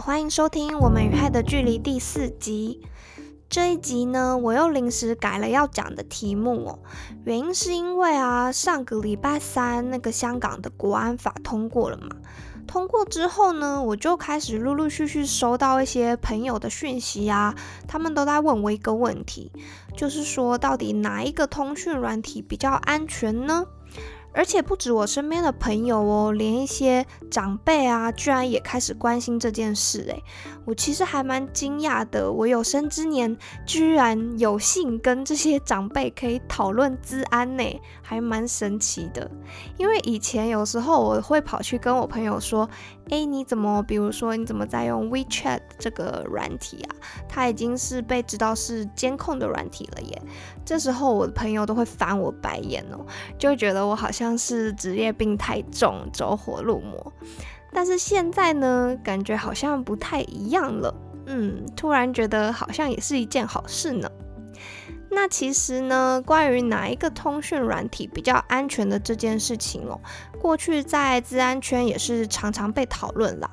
欢迎收听《我们与害的距离》第四集。这一集呢，我又临时改了要讲的题目哦。原因是因为啊，上个礼拜三那个香港的国安法通过了嘛。通过之后呢，我就开始陆陆续续收到一些朋友的讯息啊，他们都在问我一个问题，就是说到底哪一个通讯软体比较安全呢？而且不止我身边的朋友哦，连一些长辈啊，居然也开始关心这件事。诶，我其实还蛮惊讶的，我有生之年居然有幸跟这些长辈可以讨论资安呢，还蛮神奇的。因为以前有时候我会跑去跟我朋友说。哎，你怎么？比如说，你怎么在用 WeChat 这个软体啊？它已经是被知道是监控的软体了耶。这时候我的朋友都会翻我白眼哦，就觉得我好像像是职业病太重，走火入魔。但是现在呢，感觉好像不太一样了。嗯，突然觉得好像也是一件好事呢。那其实呢，关于哪一个通讯软体比较安全的这件事情哦，过去在治安圈也是常常被讨论啦。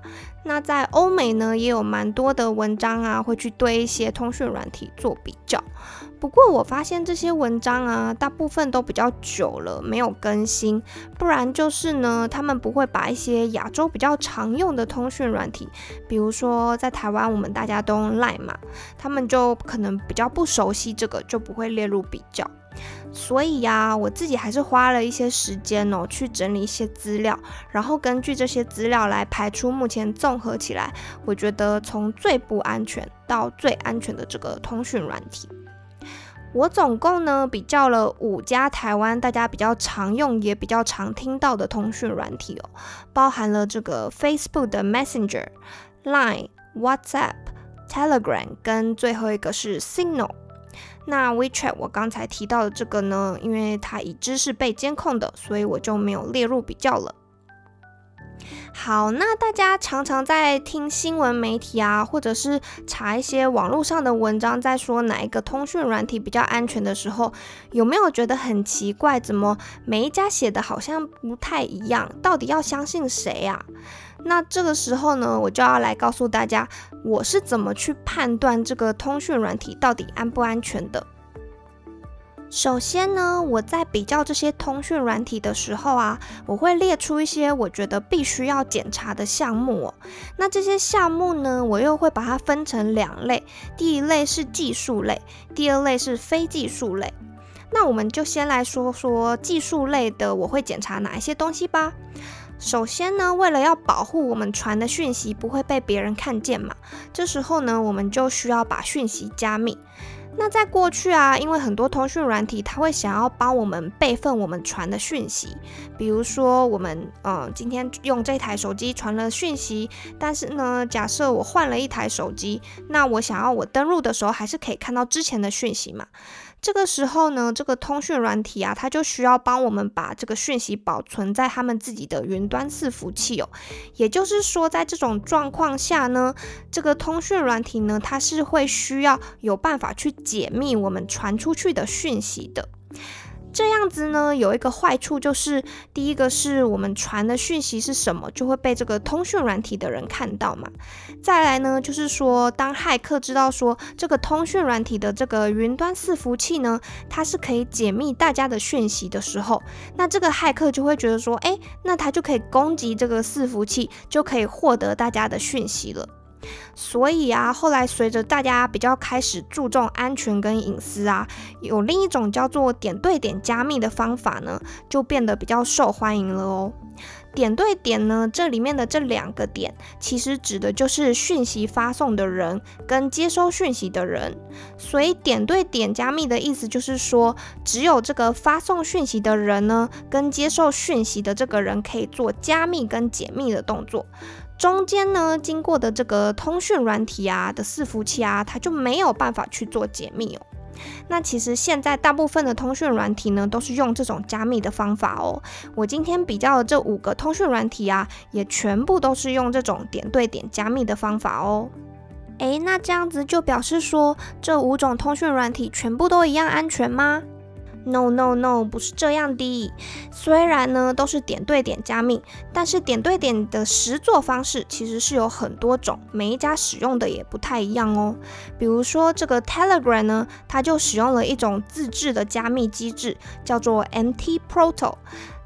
那在欧美呢，也有蛮多的文章啊，会去对一些通讯软体做比较。不过我发现这些文章啊，大部分都比较久了，没有更新。不然就是呢，他们不会把一些亚洲比较常用的通讯软体，比如说在台湾我们大家都用 Line 嘛，他们就可能比较不熟悉这个，就不会列入比较。所以呀，我自己还是花了一些时间哦，去整理一些资料，然后根据这些资料来排出目前综合起来，我觉得从最不安全到最安全的这个通讯软体。我总共呢比较了五家台湾大家比较常用也比较常听到的通讯软体哦，包含了这个 Facebook 的 Messenger、Line、WhatsApp、Telegram，跟最后一个是 Signal。那 WeChat 我刚才提到的这个呢，因为它已知是被监控的，所以我就没有列入比较了。好，那大家常常在听新闻媒体啊，或者是查一些网络上的文章，在说哪一个通讯软体比较安全的时候，有没有觉得很奇怪？怎么每一家写的好像不太一样？到底要相信谁呀？那这个时候呢，我就要来告诉大家，我是怎么去判断这个通讯软体到底安不安全的。首先呢，我在比较这些通讯软体的时候啊，我会列出一些我觉得必须要检查的项目。那这些项目呢，我又会把它分成两类，第一类是技术类，第二类是非技术类。那我们就先来说说技术类的，我会检查哪一些东西吧。首先呢，为了要保护我们传的讯息不会被别人看见嘛，这时候呢，我们就需要把讯息加密。那在过去啊，因为很多通讯软体，它会想要帮我们备份我们传的讯息，比如说我们嗯今天用这台手机传了讯息，但是呢，假设我换了一台手机，那我想要我登录的时候还是可以看到之前的讯息嘛。这个时候呢，这个通讯软体啊，它就需要帮我们把这个讯息保存在他们自己的云端伺服器哦。也就是说，在这种状况下呢，这个通讯软体呢，它是会需要有办法去解密我们传出去的讯息的。这样子呢，有一个坏处就是，第一个是我们传的讯息是什么，就会被这个通讯软体的人看到嘛。再来呢，就是说，当骇客知道说这个通讯软体的这个云端伺服器呢，它是可以解密大家的讯息的时候，那这个骇客就会觉得说，哎，那他就可以攻击这个伺服器，就可以获得大家的讯息了。所以啊，后来随着大家比较开始注重安全跟隐私啊，有另一种叫做点对点加密的方法呢，就变得比较受欢迎了哦。点对点呢，这里面的这两个点，其实指的就是讯息发送的人跟接收讯息的人。所以点对点加密的意思就是说，只有这个发送讯息的人呢，跟接受讯息的这个人可以做加密跟解密的动作。中间呢，经过的这个通讯软体啊的伺服器啊，它就没有办法去做解密哦。那其实现在大部分的通讯软体呢，都是用这种加密的方法哦。我今天比较的这五个通讯软体啊，也全部都是用这种点对点加密的方法哦。诶，那这样子就表示说，这五种通讯软体全部都一样安全吗？No No No，不是这样的。虽然呢都是点对点加密，但是点对点的实作方式其实是有很多种，每一家使用的也不太一样哦。比如说这个 Telegram 呢，它就使用了一种自制的加密机制，叫做 MT Proto。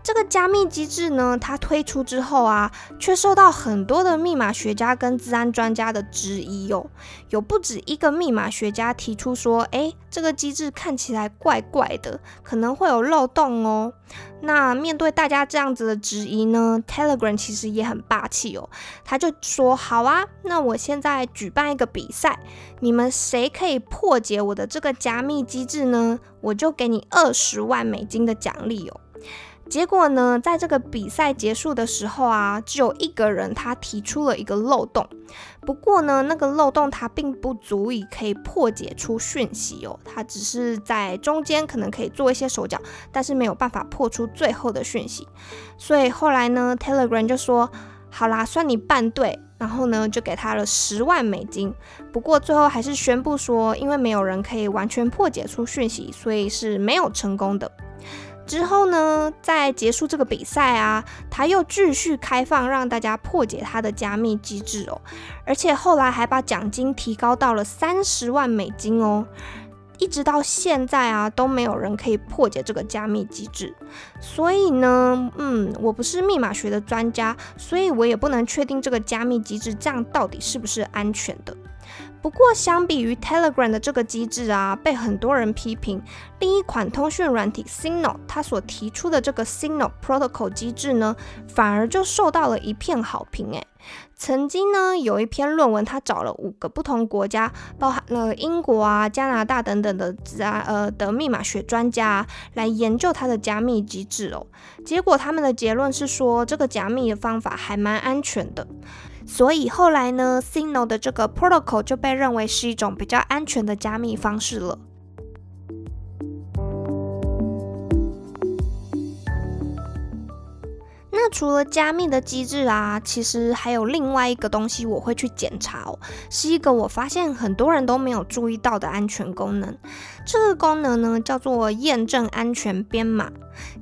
这个加密机制呢，它推出之后啊，却受到很多的密码学家跟治安专家的质疑哟。有不止一个密码学家提出说，诶，这个机制看起来怪怪的，可能会有漏洞哦。那面对大家这样子的质疑呢，Telegram 其实也很霸气哦，他就说，好啊，那我现在举办一个比赛，你们谁可以破解我的这个加密机制呢？我就给你二十万美金的奖励哦。结果呢，在这个比赛结束的时候啊，只有一个人他提出了一个漏洞。不过呢，那个漏洞它并不足以可以破解出讯息哦，它只是在中间可能可以做一些手脚，但是没有办法破出最后的讯息。所以后来呢，Telegram 就说：“好啦，算你半对。”然后呢，就给他了十万美金。不过最后还是宣布说，因为没有人可以完全破解出讯息，所以是没有成功的。之后呢，在结束这个比赛啊，他又继续开放让大家破解他的加密机制哦，而且后来还把奖金提高到了三十万美金哦，一直到现在啊，都没有人可以破解这个加密机制。所以呢，嗯，我不是密码学的专家，所以我也不能确定这个加密机制这样到底是不是安全的。不过，相比于 Telegram 的这个机制啊，被很多人批评，另一款通讯软体 Signal 它所提出的这个 Signal Protocol 机制呢，反而就受到了一片好评。诶，曾经呢有一篇论文，他找了五个不同国家，包含了英国啊、加拿大等等的啊呃的密码学专家来研究它的加密机制哦。结果他们的结论是说，这个加密的方法还蛮安全的。所以后来呢，Signal 的这个 protocol 就被认为是一种比较安全的加密方式了。除了加密的机制啊，其实还有另外一个东西我会去检查哦，是一个我发现很多人都没有注意到的安全功能。这个功能呢叫做验证安全编码。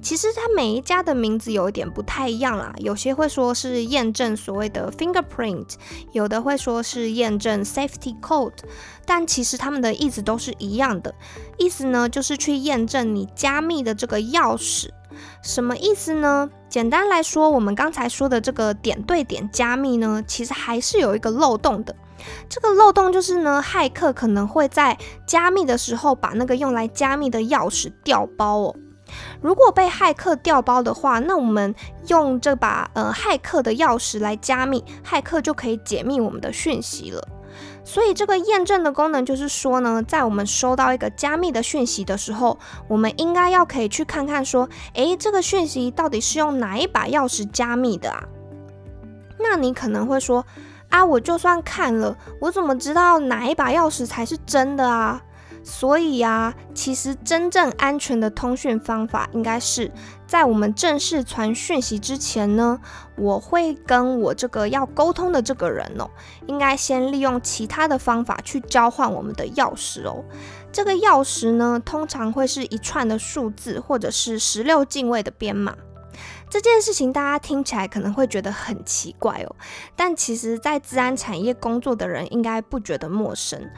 其实它每一家的名字有一点不太一样啦，有些会说是验证所谓的 fingerprint，有的会说是验证 safety code，但其实它们的意思都是一样的，意思呢就是去验证你加密的这个钥匙。什么意思呢？简单来说，我们刚才说的这个点对点加密呢，其实还是有一个漏洞的。这个漏洞就是呢，骇客可能会在加密的时候把那个用来加密的钥匙调包哦。如果被骇客调包的话，那我们用这把呃骇客的钥匙来加密，骇客就可以解密我们的讯息了。所以这个验证的功能就是说呢，在我们收到一个加密的讯息的时候，我们应该要可以去看看说，诶，这个讯息到底是用哪一把钥匙加密的啊？那你可能会说，啊，我就算看了，我怎么知道哪一把钥匙才是真的啊？所以呀，其实真正安全的通讯方法，应该是在我们正式传讯息之前呢，我会跟我这个要沟通的这个人哦，应该先利用其他的方法去交换我们的钥匙哦。这个钥匙呢，通常会是一串的数字，或者是十六进位的编码。这件事情大家听起来可能会觉得很奇怪哦，但其实在治安产业工作的人应该不觉得陌生。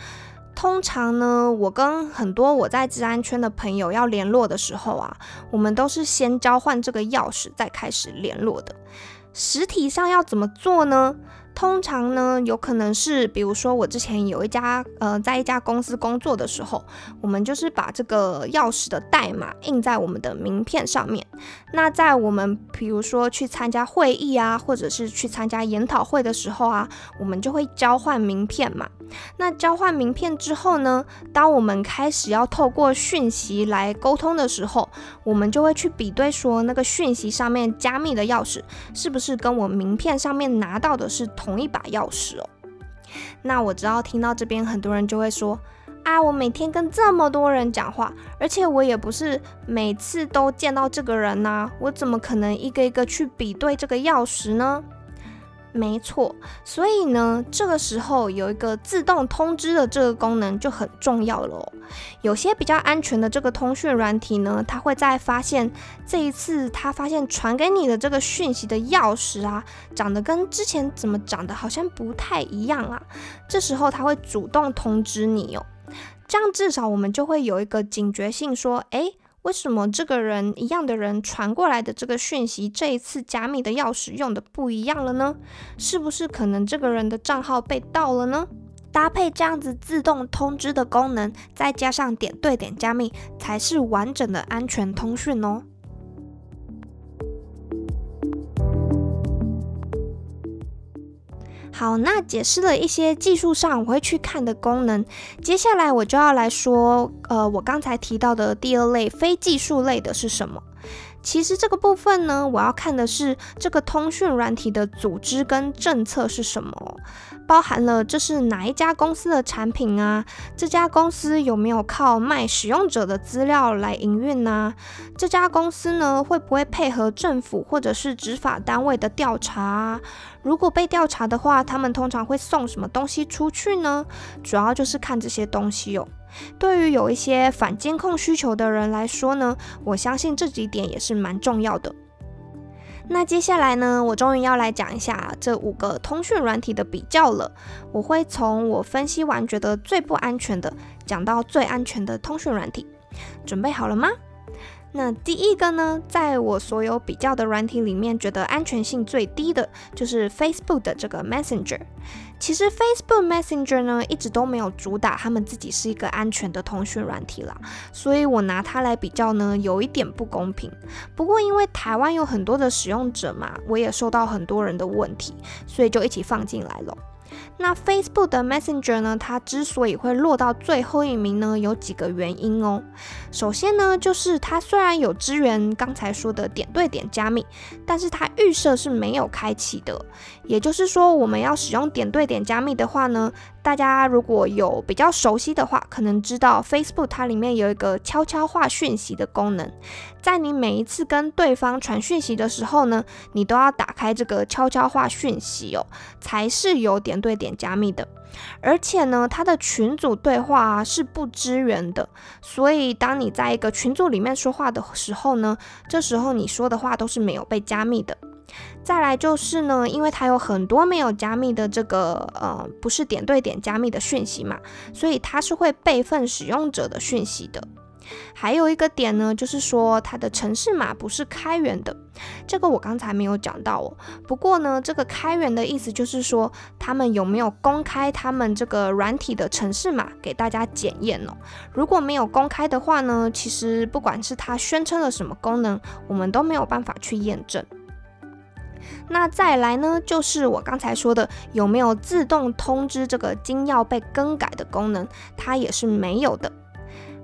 通常呢，我跟很多我在治安圈的朋友要联络的时候啊，我们都是先交换这个钥匙，再开始联络的。实体上要怎么做呢？通常呢，有可能是，比如说我之前有一家呃，在一家公司工作的时候，我们就是把这个钥匙的代码印在我们的名片上面。那在我们比如说去参加会议啊，或者是去参加研讨会的时候啊，我们就会交换名片嘛。那交换名片之后呢，当我们开始要透过讯息来沟通的时候，我们就会去比对说那个讯息上面加密的钥匙是不是跟我名片上面拿到的是同。同一把钥匙哦，那我知道听到这边很多人就会说啊，我每天跟这么多人讲话，而且我也不是每次都见到这个人呐，我怎么可能一个一个去比对这个钥匙呢？没错，所以呢，这个时候有一个自动通知的这个功能就很重要了哦。有些比较安全的这个通讯软体呢，它会在发现这一次它发现传给你的这个讯息的钥匙啊，长得跟之前怎么长得好像不太一样啊，这时候它会主动通知你哦。这样至少我们就会有一个警觉性，说，诶。为什么这个人一样的人传过来的这个讯息，这一次加密的钥匙用的不一样了呢？是不是可能这个人的账号被盗了呢？搭配这样子自动通知的功能，再加上点对点加密，才是完整的安全通讯哦。好，那解释了一些技术上我会去看的功能，接下来我就要来说，呃，我刚才提到的第二类非技术类的是什么？其实这个部分呢，我要看的是这个通讯软体的组织跟政策是什么。包含了这是哪一家公司的产品啊？这家公司有没有靠卖使用者的资料来营运呢？这家公司呢会不会配合政府或者是执法单位的调查？如果被调查的话，他们通常会送什么东西出去呢？主要就是看这些东西哟。对于有一些反监控需求的人来说呢，我相信这几点也是蛮重要的。那接下来呢，我终于要来讲一下这五个通讯软体的比较了。我会从我分析完觉得最不安全的，讲到最安全的通讯软体。准备好了吗？那第一个呢，在我所有比较的软体里面，觉得安全性最低的就是 Facebook 的这个 Messenger。其实 Facebook Messenger 呢，一直都没有主打他们自己是一个安全的通讯软体啦，所以我拿它来比较呢，有一点不公平。不过因为台湾有很多的使用者嘛，我也收到很多人的问题，所以就一起放进来了。那 Facebook 的 Messenger 呢？它之所以会落到最后一名呢，有几个原因哦。首先呢，就是它虽然有支援刚才说的点对点加密，但是它预设是没有开启的。也就是说，我们要使用点对点加密的话呢，大家如果有比较熟悉的话，可能知道 Facebook 它里面有一个悄悄话讯息的功能，在你每一次跟对方传讯息的时候呢，你都要打开这个悄悄话讯息哦，才是有点对点加密的。而且呢，它的群组对话是不支援的，所以当你在一个群组里面说话的时候呢，这时候你说的话都是没有被加密的。再来就是呢，因为它有很多没有加密的这个呃，不是点对点加密的讯息嘛，所以它是会备份使用者的讯息的。还有一个点呢，就是说它的城市码不是开源的，这个我刚才没有讲到哦。不过呢，这个开源的意思就是说，他们有没有公开他们这个软体的城市码给大家检验哦？如果没有公开的话呢，其实不管是它宣称了什么功能，我们都没有办法去验证。那再来呢，就是我刚才说的，有没有自动通知这个金钥被更改的功能，它也是没有的。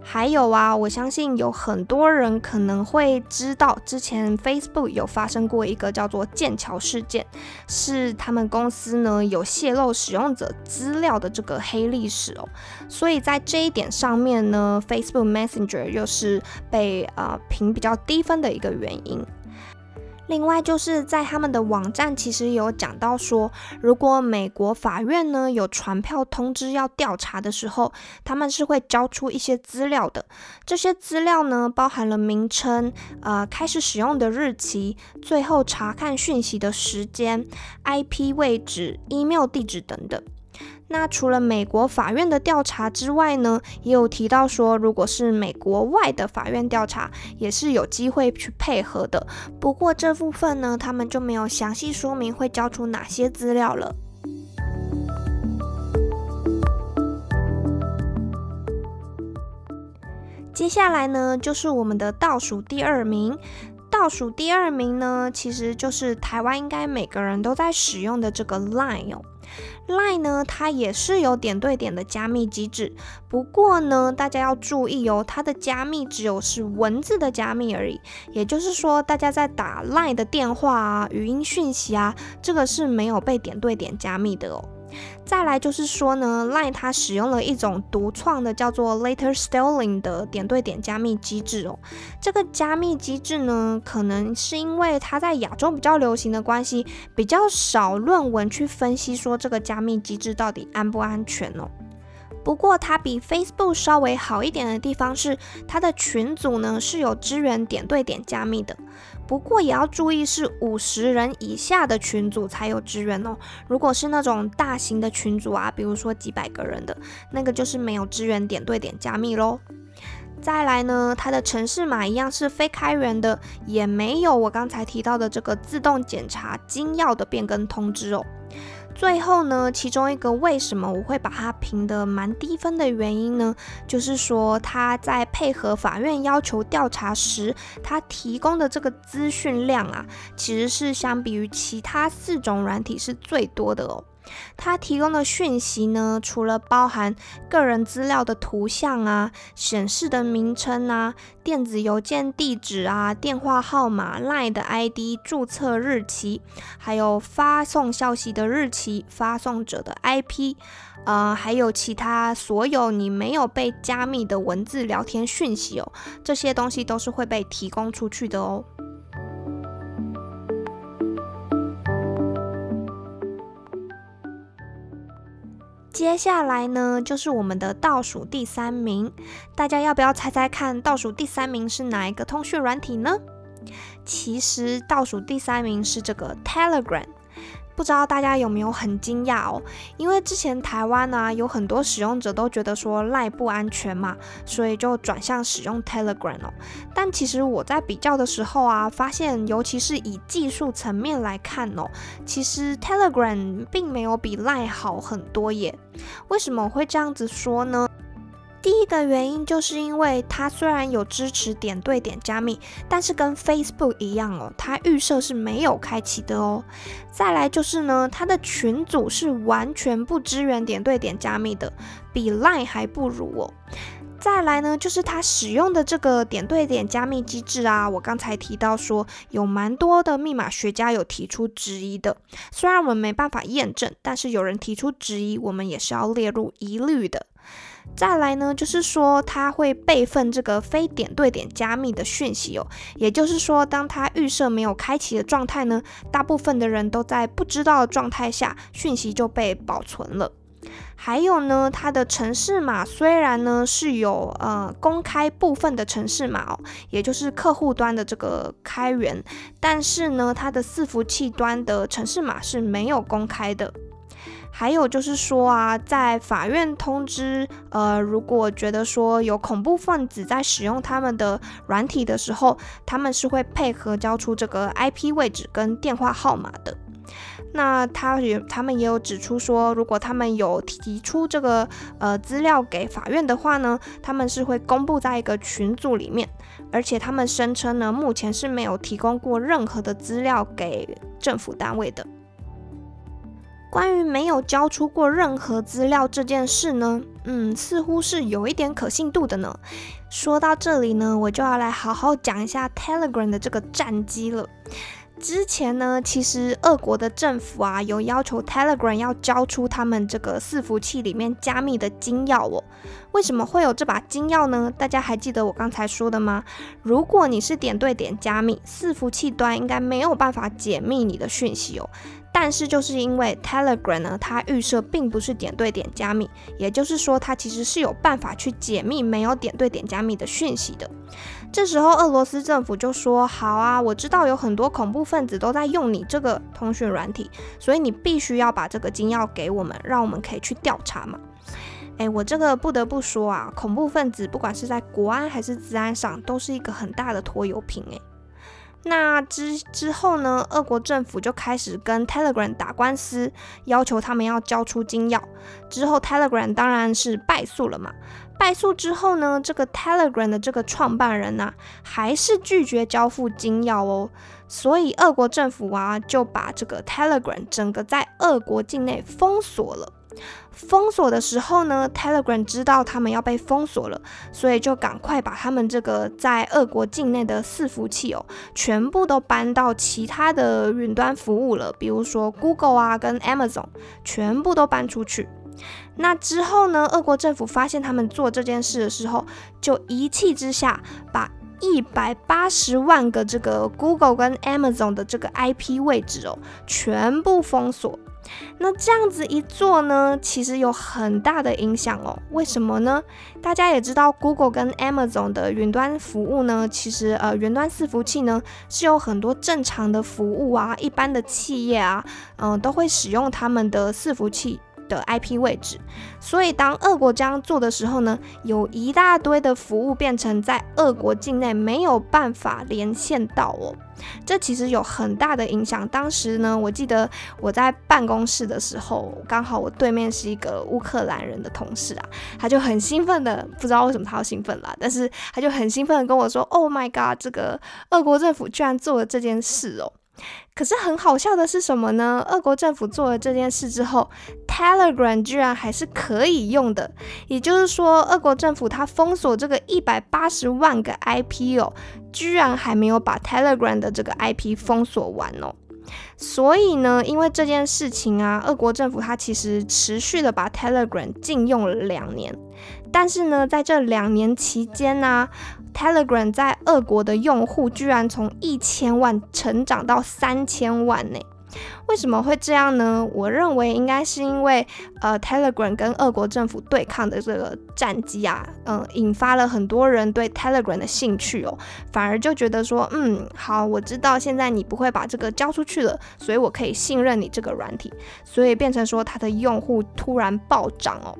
还有啊，我相信有很多人可能会知道，之前 Facebook 有发生过一个叫做剑桥事件，是他们公司呢有泄露使用者资料的这个黑历史哦。所以在这一点上面呢，Facebook Messenger 又是被呃评比较低分的一个原因。另外就是在他们的网站，其实有讲到说，如果美国法院呢有传票通知要调查的时候，他们是会交出一些资料的。这些资料呢，包含了名称、呃开始使用的日期、最后查看讯息的时间、IP 位置、email 地址等等。那除了美国法院的调查之外呢，也有提到说，如果是美国外的法院调查，也是有机会去配合的。不过这部分呢，他们就没有详细说明会交出哪些资料了。接下来呢，就是我们的倒数第二名。倒数第二名呢，其实就是台湾应该每个人都在使用的这个 Line 哦。Line 呢，它也是有点对点的加密机制，不过呢，大家要注意哦，它的加密只有是文字的加密而已，也就是说，大家在打 Line 的电话啊、语音讯息啊，这个是没有被点对点加密的哦。再来就是说呢，Line 它使用了一种独创的叫做 Later Stealing 的点对点加密机制哦。这个加密机制呢，可能是因为它在亚洲比较流行的关系，比较少论文去分析说这个加密机制到底安不安全哦。不过它比 Facebook 稍微好一点的地方是，它的群组呢是有支援点对点加密的。不过也要注意，是五十人以下的群组才有支援哦。如果是那种大型的群组啊，比如说几百个人的那个，就是没有支援点对点加密喽。再来呢，它的城市码一样是非开源的，也没有我刚才提到的这个自动检查金钥的变更通知哦。最后呢，其中一个为什么我会把它评得蛮低分的原因呢，就是说他在配合法院要求调查时，他提供的这个资讯量啊，其实是相比于其他四种软体是最多的哦。它提供的讯息呢，除了包含个人资料的图像啊、显示的名称啊、电子邮件地址啊、电话号码、Line 的 ID、注册日期，还有发送消息的日期、发送者的 IP，呃，还有其他所有你没有被加密的文字聊天讯息哦，这些东西都是会被提供出去的哦。接下来呢，就是我们的倒数第三名，大家要不要猜猜看，倒数第三名是哪一个通讯软体呢？其实倒数第三名是这个 Telegram。不知道大家有没有很惊讶哦？因为之前台湾呢有很多使用者都觉得说赖不安全嘛，所以就转向使用 Telegram 哦。但其实我在比较的时候啊，发现尤其是以技术层面来看哦，其实 Telegram 并没有比赖好很多耶。为什么会这样子说呢？第一个原因就是因为它虽然有支持点对点加密，但是跟 Facebook 一样哦，它预设是没有开启的哦。再来就是呢，它的群组是完全不支援点对点加密的，比 Line 还不如哦。再来呢，就是它使用的这个点对点加密机制啊，我刚才提到说有蛮多的密码学家有提出质疑的，虽然我们没办法验证，但是有人提出质疑，我们也是要列入疑虑的。再来呢，就是说它会备份这个非点对点加密的讯息哦，也就是说，当它预设没有开启的状态呢，大部分的人都在不知道的状态下，讯息就被保存了。还有呢，它的城市码虽然呢是有呃公开部分的城市码哦，也就是客户端的这个开源，但是呢，它的伺服器端的城市码是没有公开的。还有就是说啊，在法院通知，呃，如果觉得说有恐怖分子在使用他们的软体的时候，他们是会配合交出这个 IP 位置跟电话号码的。那他也，他们也有指出说，如果他们有提出这个呃资料给法院的话呢，他们是会公布在一个群组里面，而且他们声称呢，目前是没有提供过任何的资料给政府单位的。关于没有交出过任何资料这件事呢，嗯，似乎是有一点可信度的呢。说到这里呢，我就要来好好讲一下 Telegram 的这个战机了。之前呢，其实俄国的政府啊，有要求 Telegram 要交出他们这个伺服器里面加密的金钥哦。为什么会有这把金钥呢？大家还记得我刚才说的吗？如果你是点对点加密，伺服器端应该没有办法解密你的讯息哦。但是就是因为 Telegram 呢，它预设并不是点对点加密，也就是说它其实是有办法去解密没有点对点加密的讯息的。这时候俄罗斯政府就说：“好啊，我知道有很多恐怖分子都在用你这个通讯软体，所以你必须要把这个金钥给我们，让我们可以去调查嘛。”哎，我这个不得不说啊，恐怖分子不管是在国安还是治安上，都是一个很大的拖油瓶哎。那之之后呢？俄国政府就开始跟 Telegram 打官司，要求他们要交出金钥。之后 Telegram 当然是败诉了嘛。败诉之后呢，这个 Telegram 的这个创办人呢，还是拒绝交付金钥哦。所以俄国政府啊，就把这个 Telegram 整个在俄国境内封锁了。封锁的时候呢，Telegram 知道他们要被封锁了，所以就赶快把他们这个在俄国境内的伺服器哦，全部都搬到其他的云端服务了，比如说 Google 啊跟 Amazon，全部都搬出去。那之后呢，俄国政府发现他们做这件事的时候，就一气之下把一百八十万个这个 Google 跟 Amazon 的这个 IP 位置哦，全部封锁。那这样子一做呢，其实有很大的影响哦。为什么呢？大家也知道，Google 跟 Amazon 的云端服务呢，其实呃，云端伺服器呢是有很多正常的服务啊，一般的企业啊，嗯，都会使用他们的伺服器。的 IP 位置，所以当俄国这样做的时候呢，有一大堆的服务变成在俄国境内没有办法连线到哦，这其实有很大的影响。当时呢，我记得我在办公室的时候，刚好我对面是一个乌克兰人的同事啊，他就很兴奋的，不知道为什么他要兴奋啦，但是他就很兴奋的跟我说：“Oh my god，这个俄国政府居然做了这件事哦。”可是很好笑的是什么呢？俄国政府做了这件事之后，Telegram 居然还是可以用的。也就是说，俄国政府它封锁这个一百八十万个 IP 哦，居然还没有把 Telegram 的这个 IP 封锁完哦。所以呢，因为这件事情啊，俄国政府它其实持续的把 Telegram 禁用了两年。但是呢，在这两年期间呢，Telegram 在俄国的用户居然从一千万成长到三千万呢。为什么会这样呢？我认为应该是因为呃，Telegram 跟俄国政府对抗的这个战机啊，嗯，引发了很多人对 Telegram 的兴趣哦，反而就觉得说，嗯，好，我知道现在你不会把这个交出去了，所以我可以信任你这个软体，所以变成说它的用户突然暴涨哦。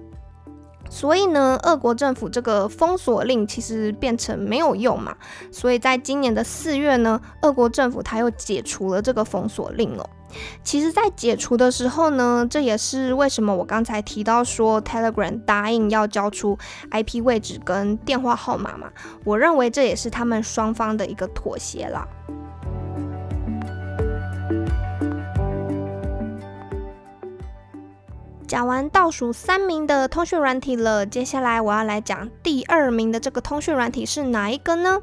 所以呢，俄国政府这个封锁令其实变成没有用嘛。所以在今年的四月呢，俄国政府他又解除了这个封锁令了。其实，在解除的时候呢，这也是为什么我刚才提到说 Telegram 答应要交出 IP 位置跟电话号码嘛。我认为这也是他们双方的一个妥协啦。讲完倒数三名的通讯软体了，接下来我要来讲第二名的这个通讯软体是哪一个呢？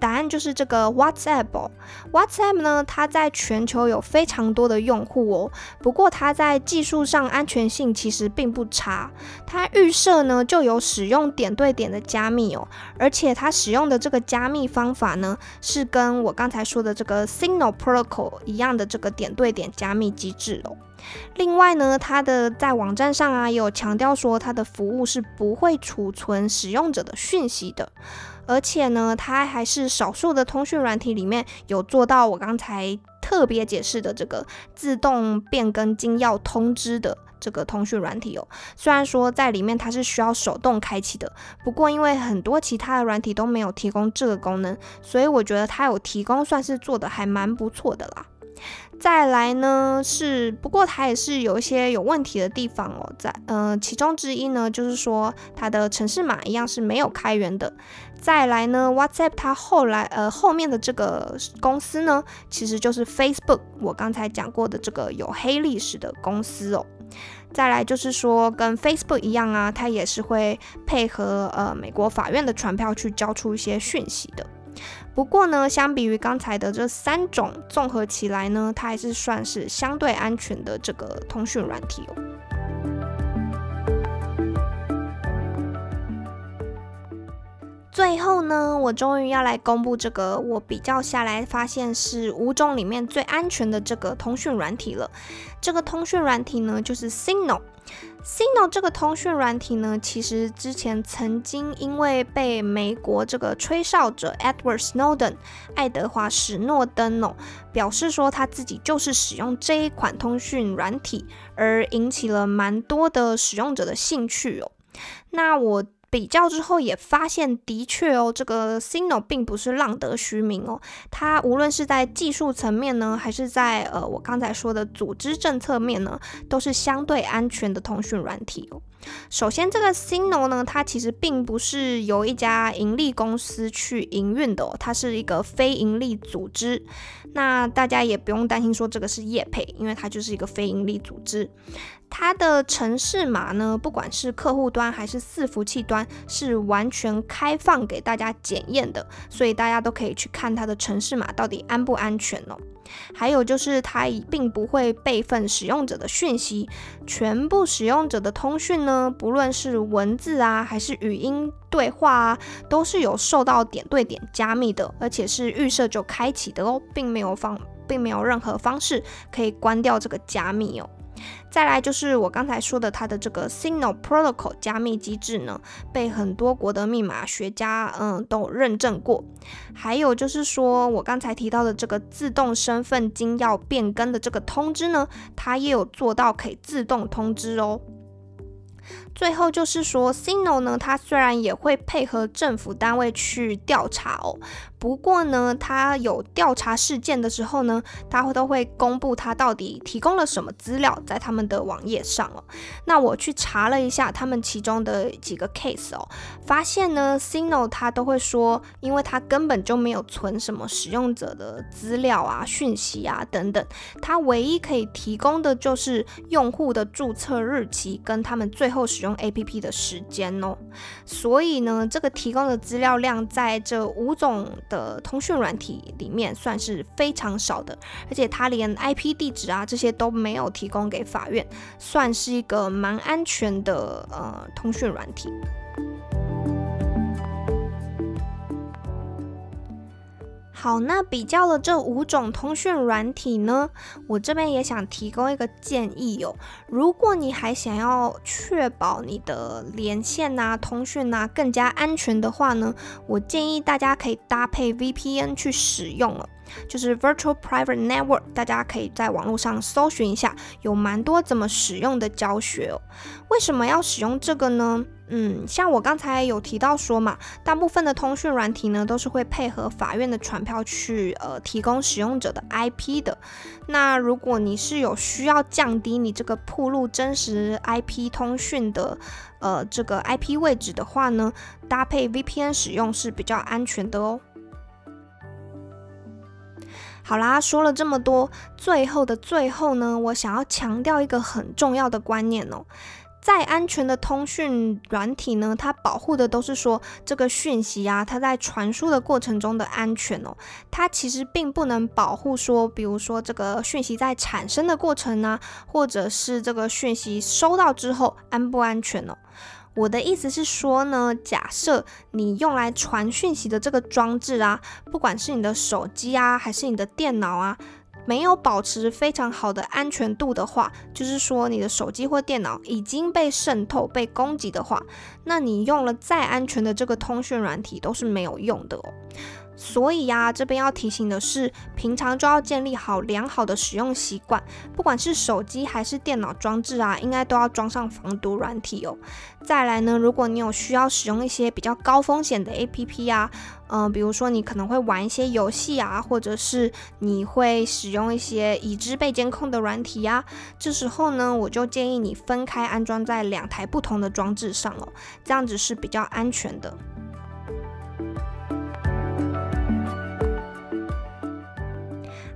答案就是这个 WhatsApp。WhatsApp 呢，它在全球有非常多的用户哦，不过它在技术上安全性其实并不差。它预设呢就有使用点对点的加密哦，而且它使用的这个加密方法呢，是跟我刚才说的这个 Signal Protocol 一样的这个点对点加密机制哦。另外呢，它的在网站上啊有强调说，它的服务是不会储存使用者的讯息的，而且呢，它还是少数的通讯软体里面有做到我刚才特别解释的这个自动变更金钥通知的这个通讯软体哦。虽然说在里面它是需要手动开启的，不过因为很多其他的软体都没有提供这个功能，所以我觉得它有提供，算是做的还蛮不错的啦。再来呢是，不过它也是有一些有问题的地方哦，在呃其中之一呢，就是说它的城市码一样是没有开源的。再来呢，WhatsApp 它后来呃后面的这个公司呢，其实就是 Facebook，我刚才讲过的这个有黑历史的公司哦。再来就是说跟 Facebook 一样啊，它也是会配合呃美国法院的传票去交出一些讯息的。不过呢，相比于刚才的这三种综合起来呢，它还是算是相对安全的这个通讯软体哦。最后呢，我终于要来公布这个我比较下来发现是五种里面最安全的这个通讯软体了。这个通讯软体呢，就是 Signal。Sino 这个通讯软体呢，其实之前曾经因为被美国这个吹哨者 Edward Snowden 爱德华史诺登哦，表示说他自己就是使用这一款通讯软体，而引起了蛮多的使用者的兴趣哦。那我。比较之后也发现，的确哦，这个 Signal 并不是浪得虚名哦。它无论是在技术层面呢，还是在呃我刚才说的组织政策面呢，都是相对安全的通讯软体哦。首先，这个 Signal 呢，它其实并不是由一家盈利公司去营运的，它是一个非盈利组织。那大家也不用担心说这个是业配，因为它就是一个非盈利组织。它的城市码呢，不管是客户端还是伺服器端，是完全开放给大家检验的，所以大家都可以去看它的城市码到底安不安全哦。还有就是它并不会备份使用者的讯息，全部使用者的通讯呢，不论是文字啊还是语音对话啊，都是有受到点对点加密的，而且是预设就开启的哦，并没有方，并没有任何方式可以关掉这个加密哦。再来就是我刚才说的，它的这个 Signal Protocol 加密机制呢，被很多国的密码学家嗯都认证过。还有就是说我刚才提到的这个自动身份金钥变更的这个通知呢，它也有做到可以自动通知哦。最后就是说，Signal 呢，它虽然也会配合政府单位去调查哦，不过呢，他有调查事件的时候呢，他会都会公布他到底提供了什么资料在他们的网页上哦。那我去查了一下他们其中的几个 case 哦，发现呢，Signal 它都会说，因为他根本就没有存什么使用者的资料啊、讯息啊等等，他唯一可以提供的就是用户的注册日期跟他们最后使。用 A P P 的时间哦，所以呢，这个提供的资料量在这五种的通讯软体里面算是非常少的，而且他连 I P 地址啊这些都没有提供给法院，算是一个蛮安全的呃通讯软体。好，那比较了这五种通讯软体呢，我这边也想提供一个建议哦。如果你还想要确保你的连线呐、通讯呐更加安全的话呢，我建议大家可以搭配 VPN 去使用了。就是 Virtual Private Network，大家可以在网络上搜寻一下，有蛮多怎么使用的教学哦。为什么要使用这个呢？嗯，像我刚才有提到说嘛，大部分的通讯软体呢都是会配合法院的传票去呃提供使用者的 IP 的。那如果你是有需要降低你这个铺路真实 IP 通讯的呃这个 IP 位置的话呢，搭配 VPN 使用是比较安全的哦。好啦，说了这么多，最后的最后呢，我想要强调一个很重要的观念哦。再安全的通讯软体呢，它保护的都是说这个讯息啊，它在传输的过程中的安全哦。它其实并不能保护说，比如说这个讯息在产生的过程呢，或者是这个讯息收到之后安不安全哦。我的意思是说呢，假设你用来传讯息的这个装置啊，不管是你的手机啊，还是你的电脑啊，没有保持非常好的安全度的话，就是说你的手机或电脑已经被渗透、被攻击的话，那你用了再安全的这个通讯软体都是没有用的哦。所以呀，这边要提醒的是，平常就要建立好良好的使用习惯，不管是手机还是电脑装置啊，应该都要装上防毒软体哦。再来呢，如果你有需要使用一些比较高风险的 APP 啊，嗯，比如说你可能会玩一些游戏啊，或者是你会使用一些已知被监控的软体呀，这时候呢，我就建议你分开安装在两台不同的装置上哦，这样子是比较安全的。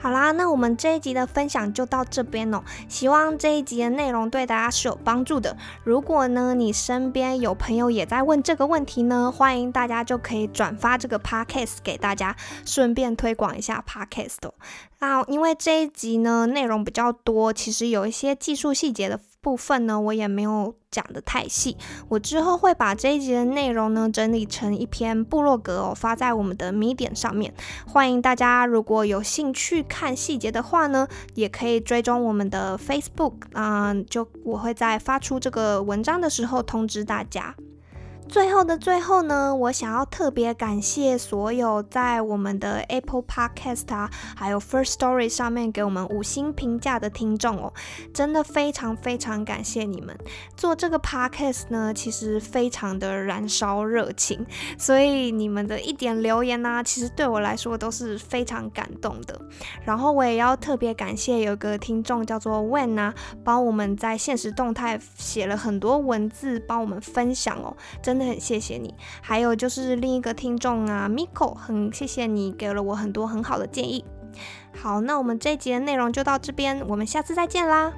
好啦，那我们这一集的分享就到这边哦。希望这一集的内容对大家是有帮助的。如果呢，你身边有朋友也在问这个问题呢，欢迎大家就可以转发这个 podcast 给大家，顺便推广一下 podcast 哦。那因为这一集呢内容比较多，其实有一些技术细节的。部分呢，我也没有讲的太细。我之后会把这一集的内容呢整理成一篇部落格哦，发在我们的米点上面。欢迎大家如果有兴趣看细节的话呢，也可以追踪我们的 Facebook 啊，就我会在发出这个文章的时候通知大家。最后的最后呢，我想要特别感谢所有在我们的 Apple Podcast 啊，还有 First Story 上面给我们五星评价的听众哦，真的非常非常感谢你们。做这个 Podcast 呢，其实非常的燃烧热情，所以你们的一点留言呢，其实对我来说都是非常感动的。然后我也要特别感谢有个听众叫做 Wen 啊，帮我们在现实动态写了很多文字，帮我们分享哦，真的。很谢谢你，还有就是另一个听众啊，Miko，很谢谢你给了我很多很好的建议。好，那我们这一集的内容就到这边，我们下次再见啦。